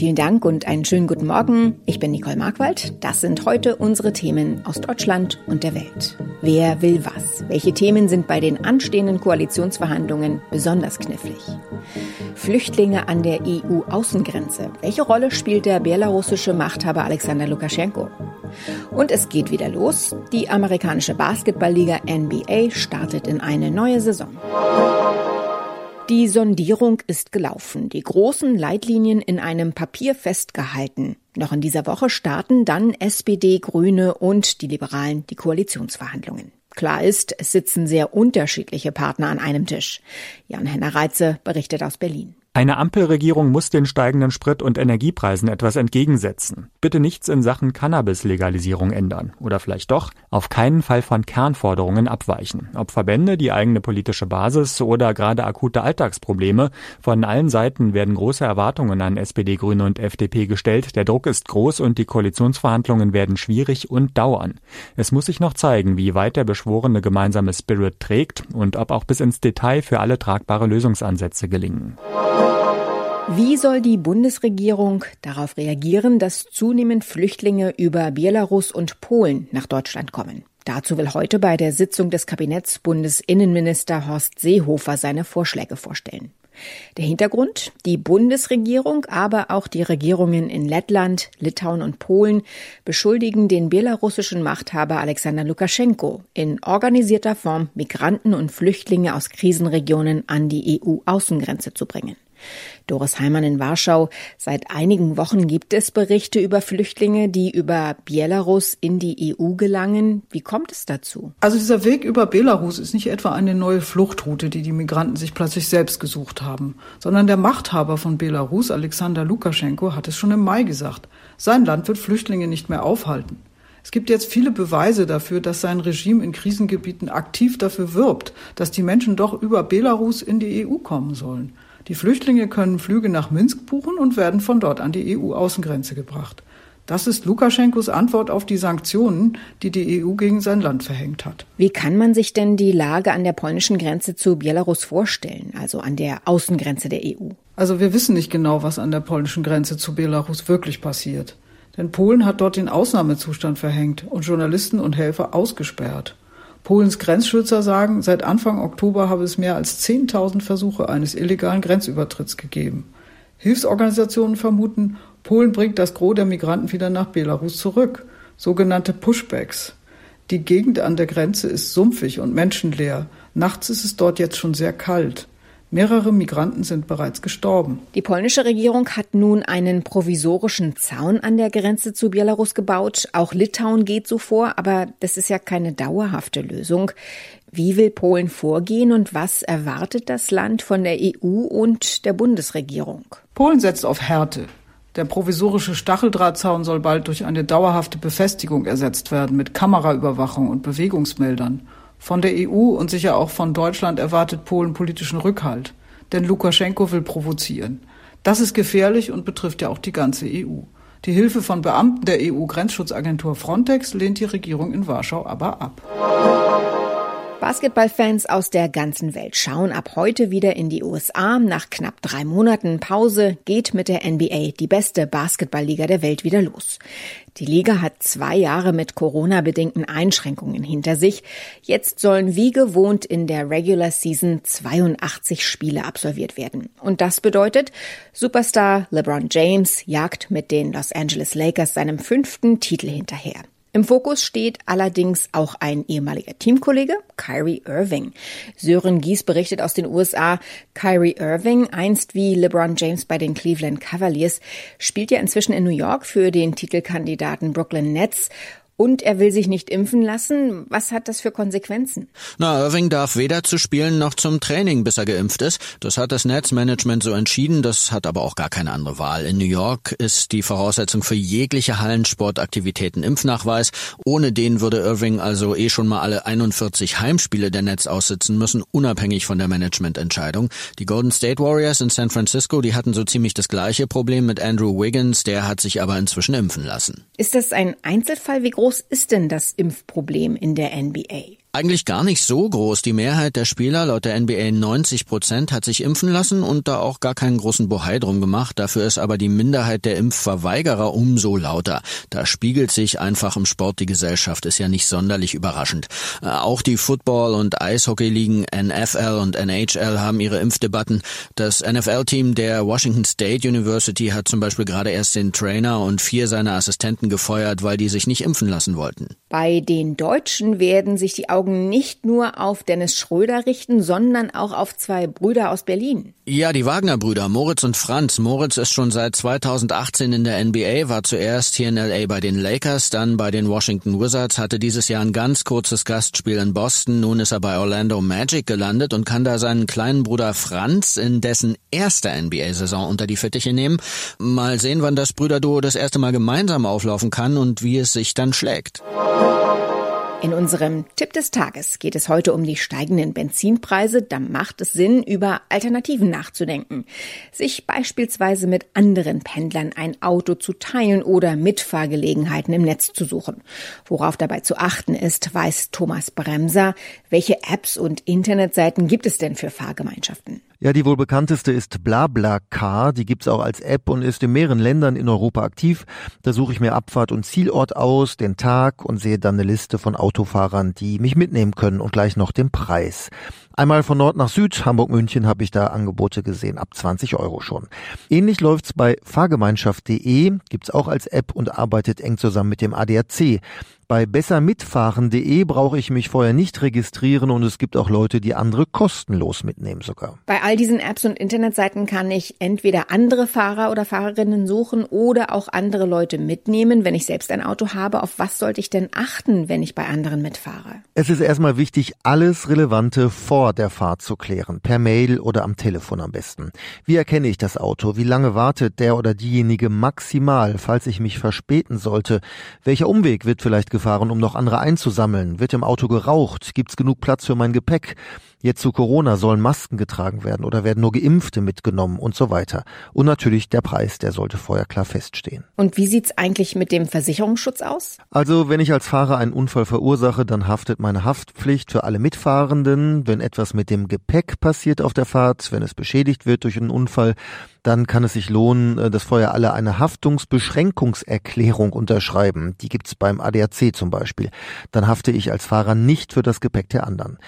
Vielen Dank und einen schönen guten Morgen. Ich bin Nicole Markwald. Das sind heute unsere Themen aus Deutschland und der Welt. Wer will was? Welche Themen sind bei den anstehenden Koalitionsverhandlungen besonders knifflig? Flüchtlinge an der EU-Außengrenze. Welche Rolle spielt der belarussische Machthaber Alexander Lukaschenko? Und es geht wieder los. Die amerikanische Basketballliga NBA startet in eine neue Saison. Die Sondierung ist gelaufen, die großen Leitlinien in einem Papier festgehalten. Noch in dieser Woche starten dann SPD, Grüne und die Liberalen die Koalitionsverhandlungen. Klar ist, es sitzen sehr unterschiedliche Partner an einem Tisch. Jan-Henner Reitze berichtet aus Berlin. Eine Ampelregierung muss den steigenden Sprit- und Energiepreisen etwas entgegensetzen. Bitte nichts in Sachen Cannabis-Legalisierung ändern. Oder vielleicht doch, auf keinen Fall von Kernforderungen abweichen. Ob Verbände, die eigene politische Basis oder gerade akute Alltagsprobleme, von allen Seiten werden große Erwartungen an SPD, Grüne und FDP gestellt. Der Druck ist groß und die Koalitionsverhandlungen werden schwierig und dauern. Es muss sich noch zeigen, wie weit der beschworene gemeinsame Spirit trägt und ob auch bis ins Detail für alle tragbare Lösungsansätze gelingen. Wie soll die Bundesregierung darauf reagieren, dass zunehmend Flüchtlinge über Belarus und Polen nach Deutschland kommen? Dazu will heute bei der Sitzung des Kabinetts Bundesinnenminister Horst Seehofer seine Vorschläge vorstellen. Der Hintergrund? Die Bundesregierung, aber auch die Regierungen in Lettland, Litauen und Polen beschuldigen den belarussischen Machthaber Alexander Lukaschenko in organisierter Form Migranten und Flüchtlinge aus Krisenregionen an die EU-Außengrenze zu bringen. Doris Heimann in Warschau. Seit einigen Wochen gibt es Berichte über Flüchtlinge, die über Belarus in die EU gelangen. Wie kommt es dazu? Also dieser Weg über Belarus ist nicht etwa eine neue Fluchtroute, die die Migranten sich plötzlich selbst gesucht haben, sondern der Machthaber von Belarus, Alexander Lukaschenko, hat es schon im Mai gesagt. Sein Land wird Flüchtlinge nicht mehr aufhalten. Es gibt jetzt viele Beweise dafür, dass sein Regime in Krisengebieten aktiv dafür wirbt, dass die Menschen doch über Belarus in die EU kommen sollen. Die Flüchtlinge können Flüge nach Minsk buchen und werden von dort an die EU-Außengrenze gebracht. Das ist Lukaschenkos Antwort auf die Sanktionen, die die EU gegen sein Land verhängt hat. Wie kann man sich denn die Lage an der polnischen Grenze zu Belarus vorstellen, also an der Außengrenze der EU? Also wir wissen nicht genau, was an der polnischen Grenze zu Belarus wirklich passiert. Denn Polen hat dort den Ausnahmezustand verhängt und Journalisten und Helfer ausgesperrt. Polens Grenzschützer sagen, seit Anfang Oktober habe es mehr als 10.000 Versuche eines illegalen Grenzübertritts gegeben. Hilfsorganisationen vermuten, Polen bringt das Gros der Migranten wieder nach Belarus zurück, sogenannte Pushbacks. Die Gegend an der Grenze ist sumpfig und menschenleer. Nachts ist es dort jetzt schon sehr kalt. Mehrere Migranten sind bereits gestorben. Die polnische Regierung hat nun einen provisorischen Zaun an der Grenze zu Belarus gebaut. Auch Litauen geht so vor, aber das ist ja keine dauerhafte Lösung. Wie will Polen vorgehen und was erwartet das Land von der EU und der Bundesregierung? Polen setzt auf Härte. Der provisorische Stacheldrahtzaun soll bald durch eine dauerhafte Befestigung ersetzt werden mit Kameraüberwachung und Bewegungsmeldern. Von der EU und sicher auch von Deutschland erwartet Polen politischen Rückhalt. Denn Lukaschenko will provozieren. Das ist gefährlich und betrifft ja auch die ganze EU. Die Hilfe von Beamten der EU-Grenzschutzagentur Frontex lehnt die Regierung in Warschau aber ab. Basketballfans aus der ganzen Welt schauen ab heute wieder in die USA. Nach knapp drei Monaten Pause geht mit der NBA, die beste Basketballliga der Welt, wieder los. Die Liga hat zwei Jahre mit Corona-bedingten Einschränkungen hinter sich. Jetzt sollen wie gewohnt in der Regular Season 82 Spiele absolviert werden. Und das bedeutet, Superstar LeBron James jagt mit den Los Angeles Lakers seinem fünften Titel hinterher. Im Fokus steht allerdings auch ein ehemaliger Teamkollege, Kyrie Irving. Sören Gies berichtet aus den USA, Kyrie Irving, einst wie LeBron James bei den Cleveland Cavaliers, spielt ja inzwischen in New York für den Titelkandidaten Brooklyn Nets und er will sich nicht impfen lassen. Was hat das für Konsequenzen? Na, Irving darf weder zu Spielen noch zum Training, bis er geimpft ist. Das hat das Netzmanagement so entschieden. Das hat aber auch gar keine andere Wahl. In New York ist die Voraussetzung für jegliche Hallensportaktivitäten Impfnachweis. Ohne den würde Irving also eh schon mal alle 41 Heimspiele der Netz aussitzen müssen, unabhängig von der Managemententscheidung. Die Golden State Warriors in San Francisco, die hatten so ziemlich das gleiche Problem mit Andrew Wiggins. Der hat sich aber inzwischen impfen lassen. Ist das ein Einzelfall? Wie groß groß ist denn das Impfproblem in der NBA? Eigentlich gar nicht so groß. Die Mehrheit der Spieler, laut der NBA 90 Prozent, hat sich impfen lassen und da auch gar keinen großen Bohai drum gemacht. Dafür ist aber die Minderheit der Impfverweigerer umso lauter. Da spiegelt sich einfach im Sport die Gesellschaft, ist ja nicht sonderlich überraschend. Äh, auch die Football- und Eishockey-Ligen NFL und NHL haben ihre Impfdebatten. Das NFL-Team der Washington State University hat zum Beispiel gerade erst den Trainer und vier seiner Assistenten gefeuert, weil die sich nicht impfen lassen wollten. Bei den Deutschen werden sich die nicht nur auf Dennis Schröder richten, sondern auch auf zwei Brüder aus Berlin. Ja, die Wagner-Brüder, Moritz und Franz. Moritz ist schon seit 2018 in der NBA, war zuerst hier in LA bei den Lakers, dann bei den Washington Wizards, hatte dieses Jahr ein ganz kurzes Gastspiel in Boston. Nun ist er bei Orlando Magic gelandet und kann da seinen kleinen Bruder Franz in dessen erster NBA-Saison unter die Fittiche nehmen. Mal sehen, wann das Brüderduo das erste Mal gemeinsam auflaufen kann und wie es sich dann schlägt. In unserem Tipp des Tages geht es heute um die steigenden Benzinpreise. Da macht es Sinn, über Alternativen nachzudenken. Sich beispielsweise mit anderen Pendlern ein Auto zu teilen oder Mitfahrgelegenheiten im Netz zu suchen. Worauf dabei zu achten ist, weiß Thomas Bremser. Welche Apps und Internetseiten gibt es denn für Fahrgemeinschaften? Ja, die wohl bekannteste ist BlaBlaCar. Die gibt's auch als App und ist in mehreren Ländern in Europa aktiv. Da suche ich mir Abfahrt und Zielort aus, den Tag und sehe dann eine Liste von Autofahrern, die mich mitnehmen können und gleich noch den Preis. Einmal von Nord nach Süd, Hamburg-München, habe ich da Angebote gesehen, ab 20 Euro schon. Ähnlich läuft's bei fahrgemeinschaft.de, gibt's auch als App und arbeitet eng zusammen mit dem ADAC. Bei bessermitfahren.de brauche ich mich vorher nicht registrieren und es gibt auch Leute, die andere kostenlos mitnehmen sogar. Bei all diesen Apps und Internetseiten kann ich entweder andere Fahrer oder Fahrerinnen suchen oder auch andere Leute mitnehmen, wenn ich selbst ein Auto habe. Auf was sollte ich denn achten, wenn ich bei anderen mitfahre? Es ist erstmal wichtig, alles Relevante vor der Fahrt zu klären, per Mail oder am Telefon am besten. Wie erkenne ich das Auto? Wie lange wartet der oder diejenige maximal, falls ich mich verspäten sollte? Welcher Umweg wird vielleicht gefahren, um noch andere einzusammeln? Wird im Auto geraucht? Gibt's genug Platz für mein Gepäck? Jetzt zu Corona sollen Masken getragen werden oder werden nur Geimpfte mitgenommen und so weiter. Und natürlich der Preis, der sollte vorher klar feststehen. Und wie sieht's eigentlich mit dem Versicherungsschutz aus? Also, wenn ich als Fahrer einen Unfall verursache, dann haftet meine Haftpflicht für alle Mitfahrenden. Wenn etwas mit dem Gepäck passiert auf der Fahrt, wenn es beschädigt wird durch einen Unfall, dann kann es sich lohnen, äh, dass vorher alle eine Haftungsbeschränkungserklärung unterschreiben. Die gibt's beim ADAC zum Beispiel. Dann hafte ich als Fahrer nicht für das Gepäck der anderen.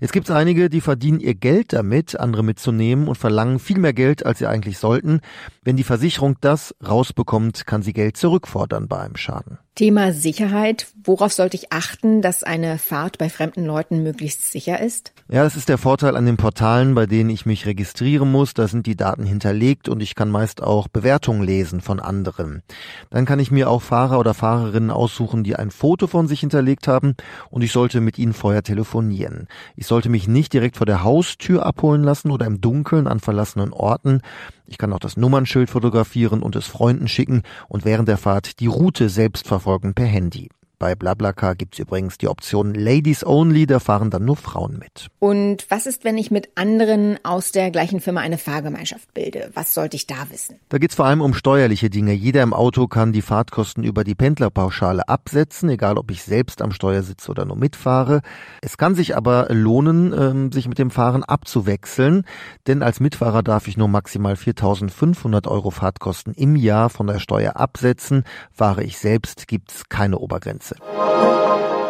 Jetzt gibt's einige, die verdienen ihr Geld damit, andere mitzunehmen und verlangen viel mehr Geld, als sie eigentlich sollten. Wenn die Versicherung das rausbekommt, kann sie Geld zurückfordern bei einem Schaden. Thema Sicherheit. Worauf sollte ich achten, dass eine Fahrt bei fremden Leuten möglichst sicher ist? Ja, das ist der Vorteil an den Portalen, bei denen ich mich registrieren muss. Da sind die Daten hinterlegt und ich kann meist auch Bewertungen lesen von anderen. Dann kann ich mir auch Fahrer oder Fahrerinnen aussuchen, die ein Foto von sich hinterlegt haben und ich sollte mit ihnen vorher telefonieren. Ich sollte mich nicht direkt vor der Haustür abholen lassen oder im Dunkeln an verlassenen Orten. Ich kann auch das Nummernschild fotografieren und es Freunden schicken und während der Fahrt die Route selbst verfolgen per Handy. Bei BlaBlaCar gibt's übrigens die Option Ladies Only, da fahren dann nur Frauen mit. Und was ist, wenn ich mit anderen aus der gleichen Firma eine Fahrgemeinschaft bilde? Was sollte ich da wissen? Da geht's vor allem um steuerliche Dinge. Jeder im Auto kann die Fahrtkosten über die Pendlerpauschale absetzen, egal ob ich selbst am Steuer sitze oder nur mitfahre. Es kann sich aber lohnen, ähm, sich mit dem Fahren abzuwechseln, denn als Mitfahrer darf ich nur maximal 4.500 Euro Fahrtkosten im Jahr von der Steuer absetzen. Fahre ich selbst, gibt's keine Obergrenze. Grenze.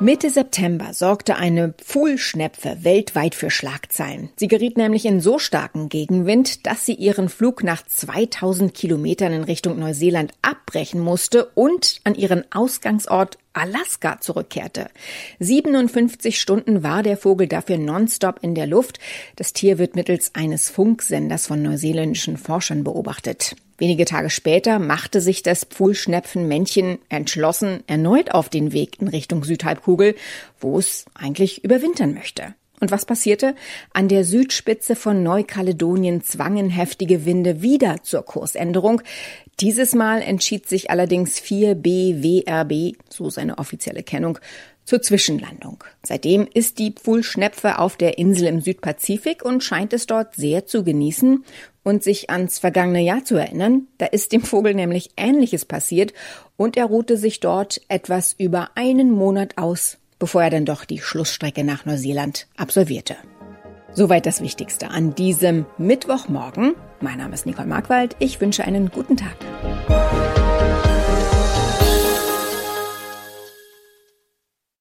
Mitte September sorgte eine Pfuhlschnepfe weltweit für Schlagzeilen. Sie geriet nämlich in so starken Gegenwind, dass sie ihren Flug nach 2000 Kilometern in Richtung Neuseeland abbrechen musste und an ihren Ausgangsort Alaska zurückkehrte. 57 Stunden war der Vogel dafür nonstop in der Luft. Das Tier wird mittels eines Funksenders von neuseeländischen Forschern beobachtet. Wenige Tage später machte sich das Pfuhlschnepfenmännchen entschlossen erneut auf den Weg in Richtung Südhalbkugel, wo es eigentlich überwintern möchte. Und was passierte? An der Südspitze von Neukaledonien zwangen heftige Winde wieder zur Kursänderung. Dieses Mal entschied sich allerdings 4BWRB, so seine offizielle Kennung, zur Zwischenlandung. Seitdem ist die Pfuhlschnepfe auf der Insel im Südpazifik und scheint es dort sehr zu genießen und sich ans vergangene Jahr zu erinnern. Da ist dem Vogel nämlich Ähnliches passiert und er ruhte sich dort etwas über einen Monat aus, bevor er dann doch die Schlussstrecke nach Neuseeland absolvierte. Soweit das Wichtigste an diesem Mittwochmorgen. Mein Name ist Nicole Markwald. Ich wünsche einen guten Tag.